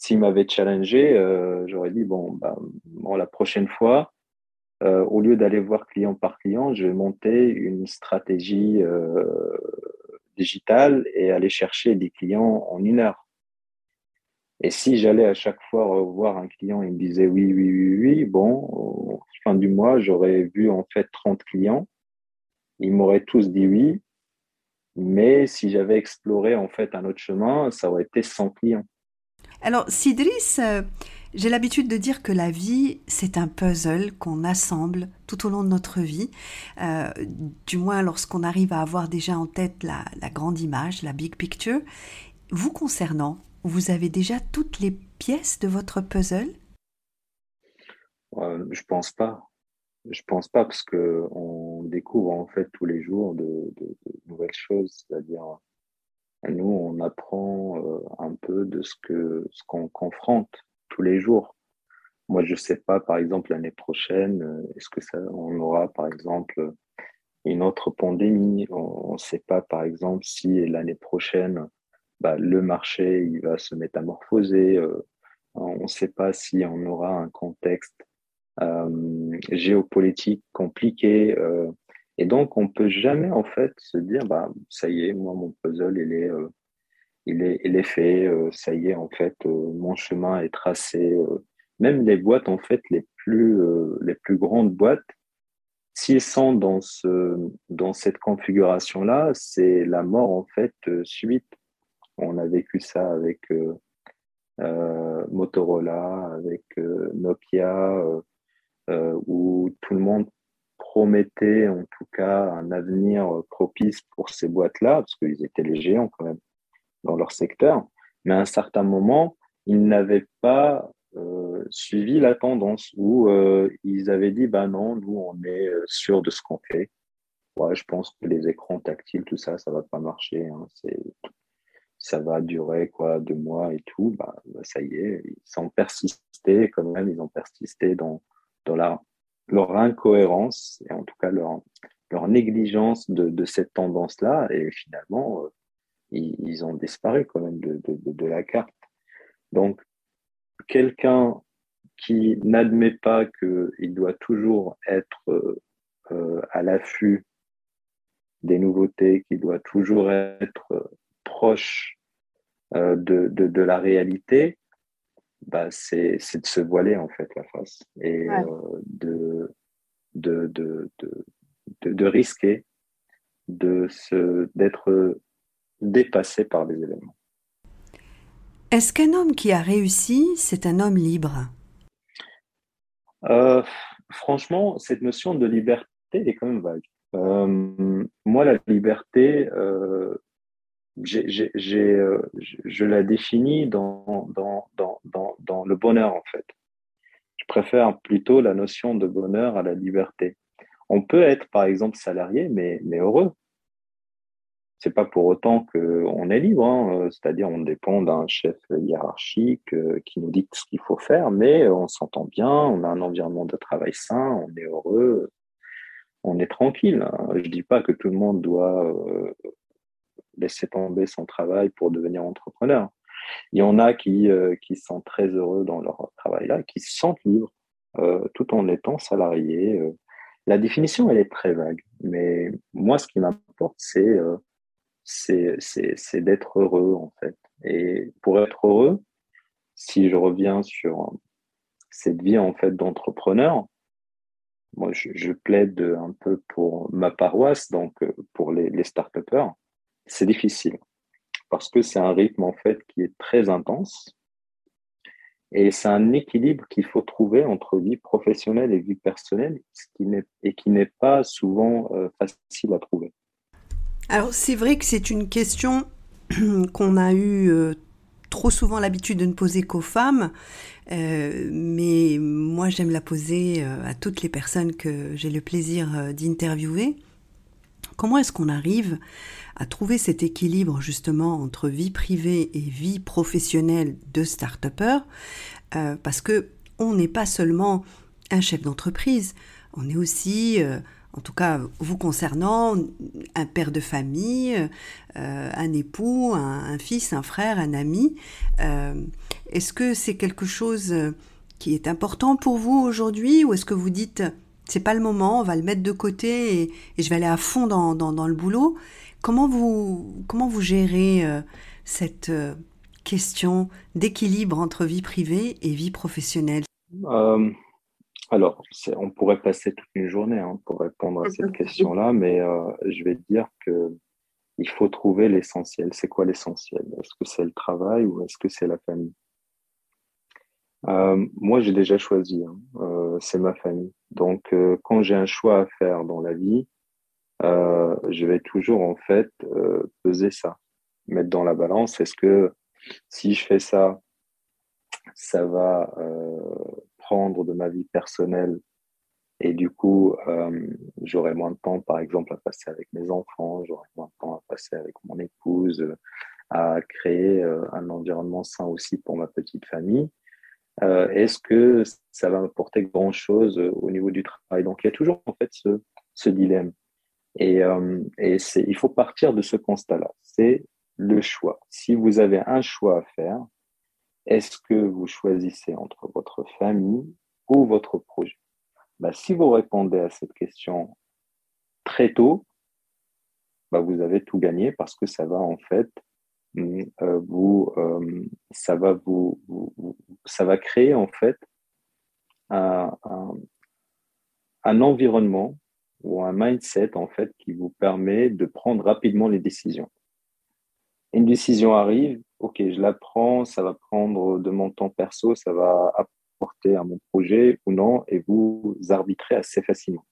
B: S'il m'avait challengé, euh, j'aurais dit bon, bah, bon, la prochaine fois, euh, au lieu d'aller voir client par client, je vais monter une stratégie euh, digitale et aller chercher des clients en une heure. Et si j'allais à chaque fois revoir un client, il me disait oui, oui, oui, oui, bon, fin du mois, j'aurais vu en fait 30 clients. Ils m'auraient tous dit oui. Mais si j'avais exploré en fait un autre chemin, ça aurait été 100 clients.
A: Alors, Sidris, euh, j'ai l'habitude de dire que la vie, c'est un puzzle qu'on assemble tout au long de notre vie, euh, du moins lorsqu'on arrive à avoir déjà en tête la, grande image, la big picture. Vous concernant, vous avez déjà toutes les pièces de votre puzzle?
B: Euh, Je pense pas. Je pense pas parce que on découvre en fait tous les jours de, nouvelles choses. C'est-à-dire, nous, on apprend euh, un peu de ce que ce qu'on confronte tous les jours. Moi, je sais pas, par exemple, l'année prochaine, euh, est-ce que ça, on aura, par exemple, une autre pandémie? On ne sait pas, par exemple, si l'année prochaine, bah, le marché il va se métamorphoser. Euh, on ne sait pas si on aura un contexte euh, géopolitique compliqué. Euh, et donc, on peut jamais en fait se dire, bah, ça y est, moi, mon puzzle, il est, euh, il est, il est fait. ça y est, en fait, mon chemin est tracé. même les boîtes, en fait, les plus, les plus grandes boîtes, s'ils sont dans ce, dans cette configuration-là, c'est la mort en fait suite. On a vécu ça avec Motorola, avec Nokia, euh, où tout le monde promettait en tout cas un avenir propice pour ces boîtes-là, parce qu'ils étaient les géants quand même dans leur secteur. Mais à un certain moment, ils n'avaient pas euh, suivi la tendance où euh, ils avaient dit bah non, nous on est sûr de ce qu'on fait. Je pense que les écrans tactiles, tout ça, ça va pas marcher. Hein. Ça va durer quoi deux mois et tout. Bah, ça y est, ils ont persisté quand même, ils ont persisté dans dans leur incohérence et en tout cas leur, leur négligence de, de cette tendance-là. Et finalement, euh, ils, ont disparu quand même de, de, de la carte. Donc, quelqu'un qui n'admet pas qu'il doit toujours être euh, euh, à l'affût des nouveautés, qu'il doit toujours être proche de, de, de, la réalité, bah, c'est de se voiler en fait la face et euh, de, de, de, de, de, risquer de d'être dépassé par les événements.
A: Est-ce qu'un homme qui a réussi, c'est un homme libre?
B: Euh, Franchement, cette notion de liberté est quand même vague. Euh, moi, la liberté, euh, euh, je la définis dans, le bonheur, en fait. Je préfère plutôt la notion de bonheur à la liberté. On peut être, par exemple, salarié, mais, mais heureux. C'est pas pour autant qu'on est libre, hein. c'est-à-dire on dépend d'un chef hiérarchique euh, qui nous dit ce qu'il faut faire, mais on s'entend bien, on a un environnement de travail sain, on est heureux, on est tranquille. Je dis pas que tout le monde doit euh, laisser tomber son travail pour devenir entrepreneur. Il y en a qui, euh, qui sont très heureux dans leur travail-là, qui se sentent libres euh, tout en étant salariés. Euh. La définition, elle est très vague, mais moi, ce qui m'importe, c'est d'être heureux, en fait. Et pour être heureux, si je reviens sur cette vie, en fait, d'entrepreneur, moi, je, je, plaide un peu pour ma paroisse, donc pour les, les start-upers c'est difficile parce que c'est un rythme en fait qui est très intense et c'est un équilibre qu'il faut trouver entre vie professionnelle et vie personnelle ce qui et qui n'est pas souvent euh, facile à trouver.
A: Alors c'est vrai que c'est une question qu'on a eu euh, trop souvent l'habitude de ne poser qu'aux femmes, euh, mais moi j'aime la poser à toutes les personnes que j'ai le plaisir d'interviewer. Comment est-ce qu'on arrive à trouver cet équilibre justement entre vie privée et vie professionnelle de start-upper euh, Parce que on n'est pas seulement un chef d'entreprise, on est aussi, euh, en tout cas vous concernant, un père de famille, euh, un époux, un, fils, un frère, un ami. est-ce que c'est quelque chose qui est important pour vous aujourd'hui ou est-ce que vous dites c'est pas le moment, on va le mettre de côté et, je vais aller à fond dans, dans, le boulot. Comment vous, comment vous gérez euh, cette euh, question d'équilibre entre vie privée et vie professionnelle?
B: Euh, Alors, on pourrait passer toute une journée hein, pour répondre à cette question-là, mais je vais dire que il faut trouver l'essentiel. C'est quoi l'essentiel? Est-ce que c'est le travail ou est-ce que c'est la famille? Euh, Moi, j'ai déjà choisi. Hein. Euh, c'est ma famille. Donc, euh, quand j'ai un choix à faire dans la vie, euh, je vais toujours en fait peser ça, mettre dans la balance. Est-ce que si je fais ça, ça va prendre de ma vie personnelle et du coup, euh, j'aurai moins de temps, par exemple, à passer avec mes enfants, j'aurai moins de temps à passer avec mon épouse, à créer euh, un environnement sain aussi pour ma petite famille? Euh, Est-ce que ça va m'apporter grand-chose euh, au niveau du travail? Donc, il y a toujours en fait ce, ce dilemme. Et, euh, et il faut partir de ce constat-là. C'est le choix. Si vous avez un choix à faire, est-ce que vous choisissez entre votre famille ou votre projet? Bah, si vous répondez à cette question très tôt, bah, vous avez tout gagné parce que ça va en fait vous, euh, ça va vous, ça va créer en fait un, environnement ou un mindset en fait qui vous permet de prendre rapidement les décisions. Une décision arrive, ok, je la prends, ça va prendre de mon temps perso, ça va porter à mon projet ou non, et vous arbitrez assez facilement.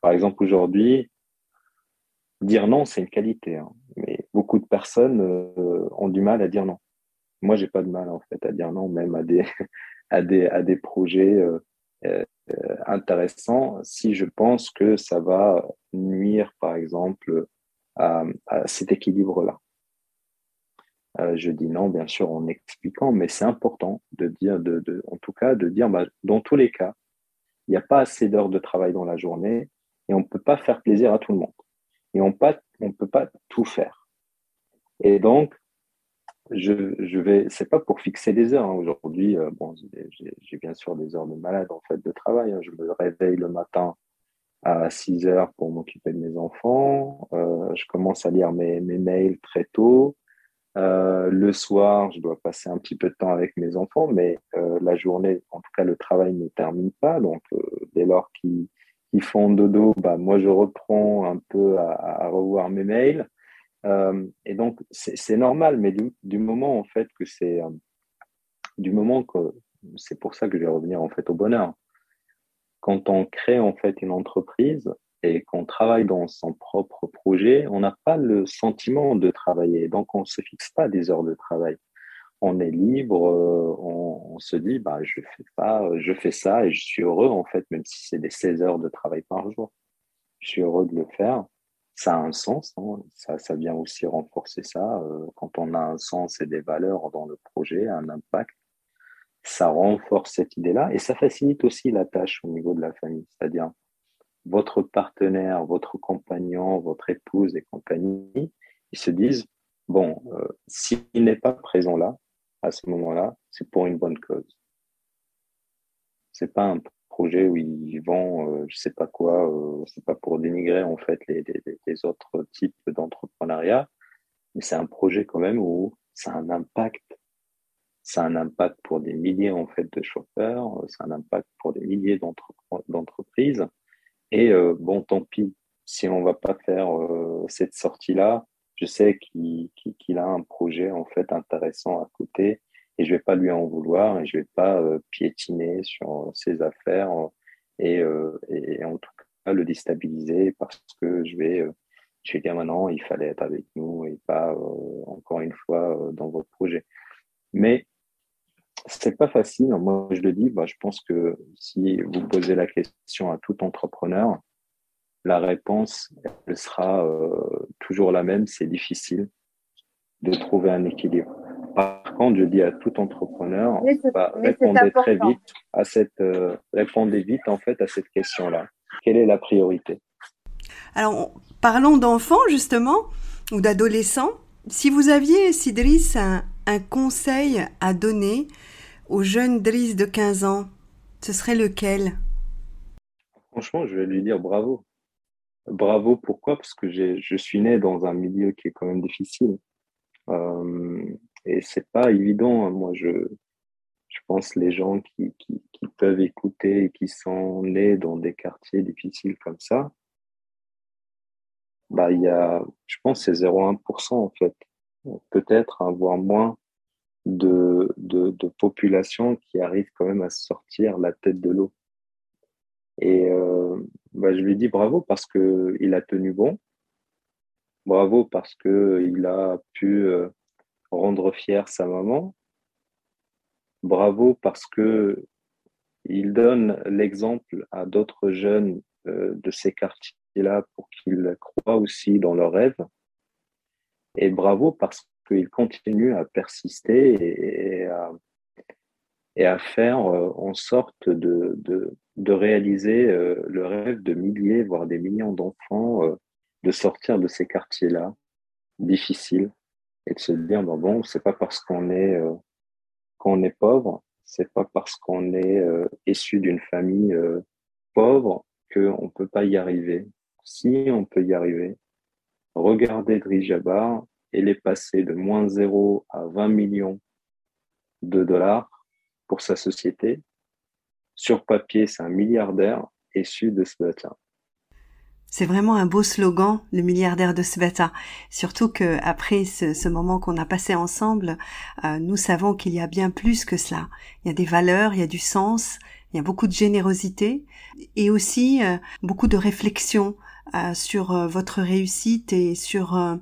B: Par exemple, aujourd'hui, dire non, c'est une qualité, hein, mais personnes euh, ont du mal à dire non. Moi, j'ai pas de mal en fait à dire non, même à des à des à des projets euh, euh, intéressants si je pense que ça va nuire, par exemple, à cet équilibre-là. Je dis non, bien sûr, en expliquant, mais c'est important de dire, de, de, en tout cas, de dire, bah, dans tous les cas, il n'y a pas assez d'heures de travail dans la journée et on ne peut pas faire plaisir à tout le monde. Et on ne peut pas tout faire. Et donc, je, je vais, c'est pas pour fixer des heures. Hein. Aujourd'hui, euh, bon, j'ai bien sûr des heures de malade en fait de travail. Hein. Je me réveille le matin à 6 heures pour m'occuper de mes enfants. Euh, je commence à lire mes, mails très tôt. Euh, le soir, je dois passer un petit peu de temps avec mes enfants, mais la journée, en tout cas, le travail ne termine pas. Donc, dès lors qu'ils font dodo, bah, moi, je reprends un peu à revoir mes mails. Euh, et donc, c'est normal, mais du, moment, en fait, que c'est... Euh, du moment que... C'est pour ça que je vais revenir, en fait, au bonheur. Quand on crée, en fait, une entreprise, et qu'on travaille dans son propre projet, on n'a pas le sentiment de travailler. Donc, on ne se fixe pas des heures de travail. On est libre, euh, on, se dit, bah, je fais pas, je fais ça et je suis heureux, en fait, même si c'est des 16 heures de travail par jour. Je suis heureux de le faire. Ça a un sens, hein. ça, ça vient aussi renforcer ça. Euh, quand on a un sens et des valeurs dans le projet, un impact, ça renforce cette idée-là et ça facilite aussi la tâche au niveau de la famille. C'est-à-dire, votre partenaire, votre compagnon, votre épouse et compagnie, ils se disent, bon, euh, s'il n'est pas présent là, à ce moment-là, c'est pour une bonne cause. C'est pas un projet où ils vont, euh, je sais pas quoi, euh, c'est pas pour dénigrer en fait les, autres types d'entrepreneuriat, mais c'est un projet quand même où ça a un impact. Ça a un impact pour des milliers en fait de chauffeurs, ça a un impact pour des milliers d'entreprises. Et euh, bon, tant pis, si on va pas faire euh, cette sortie-là, je sais qu'il a un projet en fait intéressant à côté et je vais pas lui en vouloir et je vais pas euh, piétiner sur ses affaires et, et, en tout cas le déstabiliser parce que je vais je vais dire maintenant il fallait être avec nous et pas encore une fois dans votre projet. Mais c'est pas facile. Moi, je le dis, bah, je pense que si vous posez la question à tout entrepreneur, la réponse, elle sera euh, toujours la même. C'est difficile de trouver un équilibre. Par contre, je dis à tout entrepreneur, bah, répondez très vite à cette, euh, répondez vite en fait à cette question-là. Quelle est la priorité?
A: Alors, parlons d'enfants justement ou d'adolescents. Si vous aviez, Sidris, un, un conseil à donner au jeune Driss de 15 ans, ce serait lequel?
B: Franchement, je vais lui dire bravo. Bravo, pourquoi? Parce que je suis né dans un milieu qui est quand même difficile. Euh, et c'est pas évident. Moi, je je pense les gens qui, qui, peuvent écouter et qui sont nés dans des quartiers difficiles comme ça, bah, il y a, je pense, c'est 0,1% en fait. Peut-être, hein, voire moins de, de, population qui arrive quand même à sortir la tête de l'eau. Et euh, bah, je lui dis bravo parce que il a tenu bon. Bravo parce que il a pu euh, rendre fier sa maman. Bravo parce que il donne l'exemple à d'autres jeunes euh, de ces quartiers-là pour qu'ils croient aussi dans leurs rêves. Et bravo parce qu'il continue à persister et, à, faire euh, en sorte de, de, réaliser euh, le rêve de milliers, voire des millions d'enfants, de sortir de ces quartiers-là difficiles et de se dire bon, bon c'est pas parce qu'on est qu'on est pauvre, c'est pas parce qu'on est issu d'une famille pauvre qu'on peut pas y arriver. Si on peut y arriver, regardez Drijabar, elle est passée de moins 0 à 20 millions de dollars pour sa société. Sur papier, c'est un milliardaire issu de Sveta.
C: C'est vraiment un beau slogan, le milliardaire de Sveta. Surtout que après ce, moment qu'on a passé ensemble, euh, nous savons qu'il y a bien plus que cela. Il y a des valeurs, il y a du sens, il y a beaucoup de générosité et aussi euh, beaucoup de réflexion euh, sur euh, votre réussite et sur euh,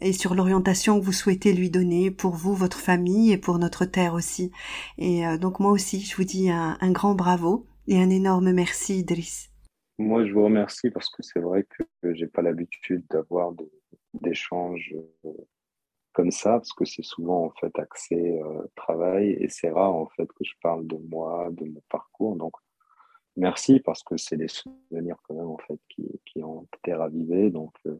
C: et sur l'orientation que vous souhaitez lui donner pour vous, votre famille et pour notre terre aussi. Et donc moi aussi, je vous dis un, grand bravo et un énorme merci, Idriss.
B: Moi, je vous remercie parce que c'est vrai que j'ai pas l'habitude d'avoir d'échanges comme ça parce que c'est souvent en fait axé travail et c'est rare en fait que je parle de moi, de mon parcours. Donc merci parce que c'est des souvenirs quand même en fait qui, qui ont été ravivés. Donc, euh,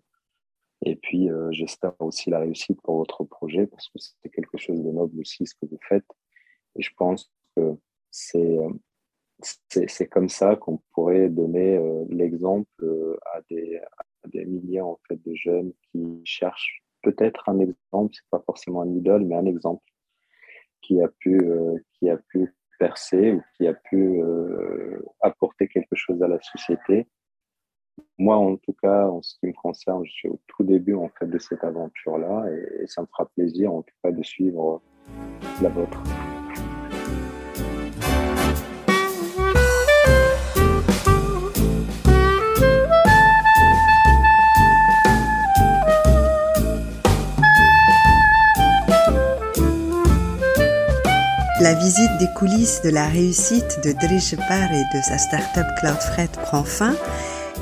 B: et puis euh, j'espère aussi la réussite pour votre projet parce que c'est quelque chose de noble aussi ce que vous faites. Et je pense que c'est euh, c'est comme ça qu'on pourrait donner l'exemple à des, à des milliers en fait de jeunes qui cherchent peut-être un exemple, c'est pas forcément un idole, mais un exemple qui a pu qui a pu percer ou qui a pu euh, apporter quelque chose à la société. Moi, en tout cas, en ce qui me concerne, je suis au tout début en fait de cette aventure-là et, et ça me fera plaisir en tout cas de suivre la vôtre.
C: La visite des coulisses de la réussite de Par et de sa start-up CloudFred prend fin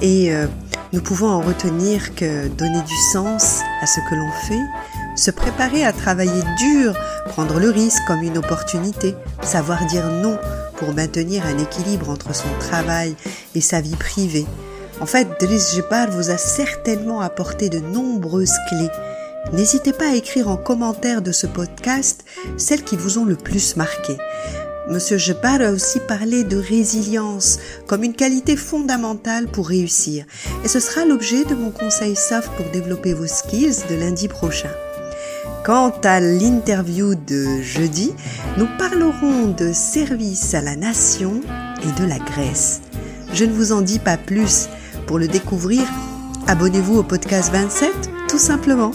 C: et euh, nous pouvons en retenir que donner du sens à ce que l'on fait, se préparer à travailler dur, prendre le risque comme une opportunité, savoir dire non pour maintenir un équilibre entre son travail et sa vie privée. En fait, Driss Jepar vous a certainement apporté de nombreuses clés N'hésitez pas à écrire en commentaire de ce podcast celles qui vous ont le plus marqué. Monsieur Jepar a aussi parlé de résilience comme une qualité fondamentale pour réussir et ce sera l'objet de mon conseil soft pour développer vos skills de lundi prochain. Quant à l'interview de jeudi, nous parlerons de service à la nation et de la Grèce. Je ne vous en dis pas plus. Pour le découvrir, abonnez-vous au podcast 27 tout simplement